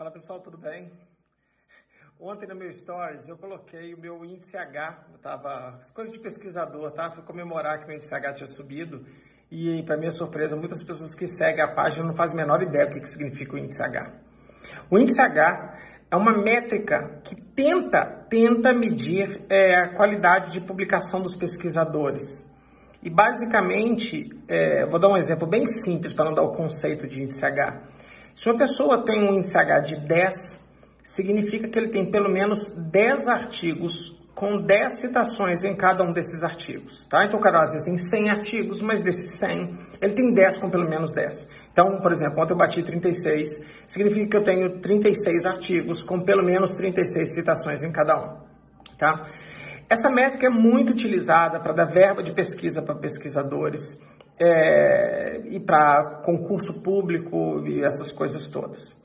Fala pessoal, tudo bem? Ontem no meu stories eu coloquei o meu índice H, eu tava, coisa de pesquisador, tá? Fui comemorar que meu índice H tinha subido e para minha surpresa, muitas pessoas que seguem a página não fazem a menor ideia do que, que significa o índice H. O índice H é uma métrica que tenta, tenta medir é, a qualidade de publicação dos pesquisadores. E basicamente, é, vou dar um exemplo bem simples para não dar o conceito de índice H. Se uma pessoa tem um índice H de 10, significa que ele tem pelo menos 10 artigos com 10 citações em cada um desses artigos, tá? Então, o cara às vezes tem 100 artigos, mas desses 100, ele tem 10 com pelo menos 10. Então, por exemplo, ontem eu bati 36, significa que eu tenho 36 artigos com pelo menos 36 citações em cada um, tá? Essa métrica é muito utilizada para dar verba de pesquisa para pesquisadores, é, e para concurso público e essas coisas todas.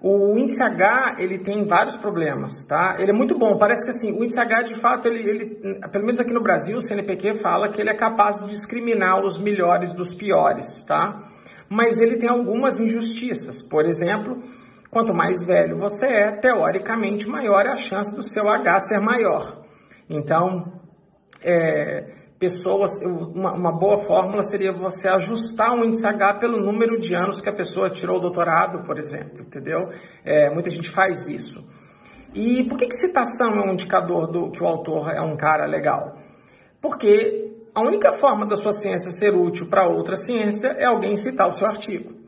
O índice H, ele tem vários problemas, tá? Ele é muito bom, parece que assim, o índice H, de fato, ele, ele, pelo menos aqui no Brasil, o CNPq fala que ele é capaz de discriminar os melhores dos piores, tá? Mas ele tem algumas injustiças. Por exemplo, quanto mais velho você é, teoricamente, maior é a chance do seu H ser maior. Então, é, pessoas, uma, uma, boa fórmula seria você ajustar o índice H pelo número de anos que a pessoa tirou o doutorado, por exemplo, entendeu? É, muita gente faz isso. E por que, que citação é um indicador do que o autor é um cara legal? Porque a única forma da sua ciência ser útil para outra ciência é alguém citar o seu artigo.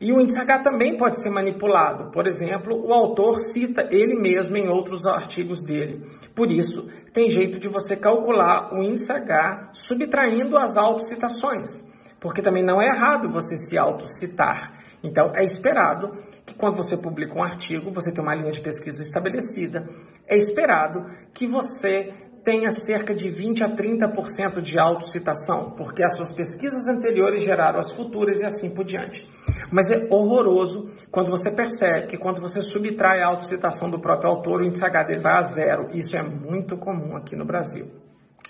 E o índice H também pode ser manipulado. Por exemplo, o autor cita ele mesmo em outros artigos dele. Por isso, tem jeito de você calcular o índice H subtraindo as autocitações. Porque também não é errado você se autocitar. Então, é esperado que quando você publica um artigo, você tem uma linha de pesquisa estabelecida. É esperado que você tenha cerca de 20 a 30% de autocitação, porque as suas pesquisas anteriores geraram as futuras e assim por diante. Mas é horroroso quando você percebe que quando você subtrai a autocitação do próprio autor, o índice H dele vai a zero. Isso é muito comum aqui no Brasil.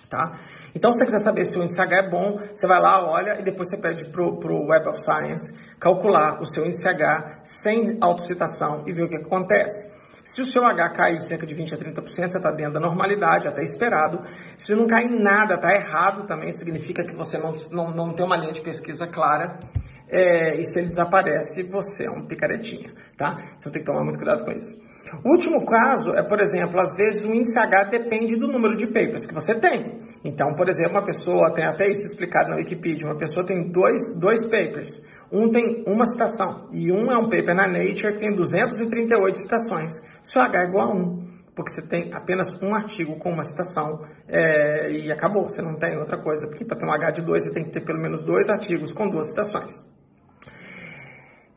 Tá? Então, se você quiser saber se o índice H é bom, você vai lá, olha e depois você pede para o Web of Science calcular o seu índice H sem autocitação e ver o que acontece. Se o seu H cair cerca de 20 a 30%, você está dentro da normalidade, até esperado. Se não cair nada, está errado também, significa que você não, não, não tem uma linha de pesquisa clara. É, e se ele desaparece, você é um picaretinha, tá? Então tem que tomar muito cuidado com isso. O último caso é, por exemplo, às vezes o índice H depende do número de papers que você tem. Então, por exemplo, uma pessoa, tem até isso explicado na Wikipedia, uma pessoa tem dois, dois papers. Um tem uma citação e um é um paper na Nature que tem 238 citações. Seu H é igual a 1, porque você tem apenas um artigo com uma citação é, e acabou, você não tem outra coisa. Porque para ter um H de 2 você tem que ter pelo menos dois artigos com duas citações.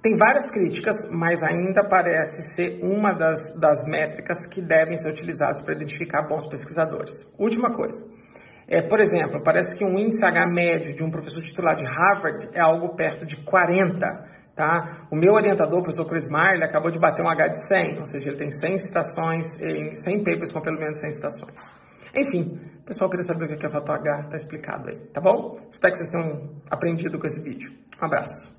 Tem várias críticas, mas ainda parece ser uma das, das métricas que devem ser utilizadas para identificar bons pesquisadores. Última coisa. É, por exemplo, parece que um índice H médio de um professor titular de Harvard é algo perto de 40. Tá? O meu orientador, o professor Chris Marley, acabou de bater um H de 100, ou seja, ele tem 100 citações, 100 papers com pelo menos 100 citações. Enfim, pessoal queria saber o que é fator H, tá explicado aí, tá bom? Espero que vocês tenham aprendido com esse vídeo. Um abraço.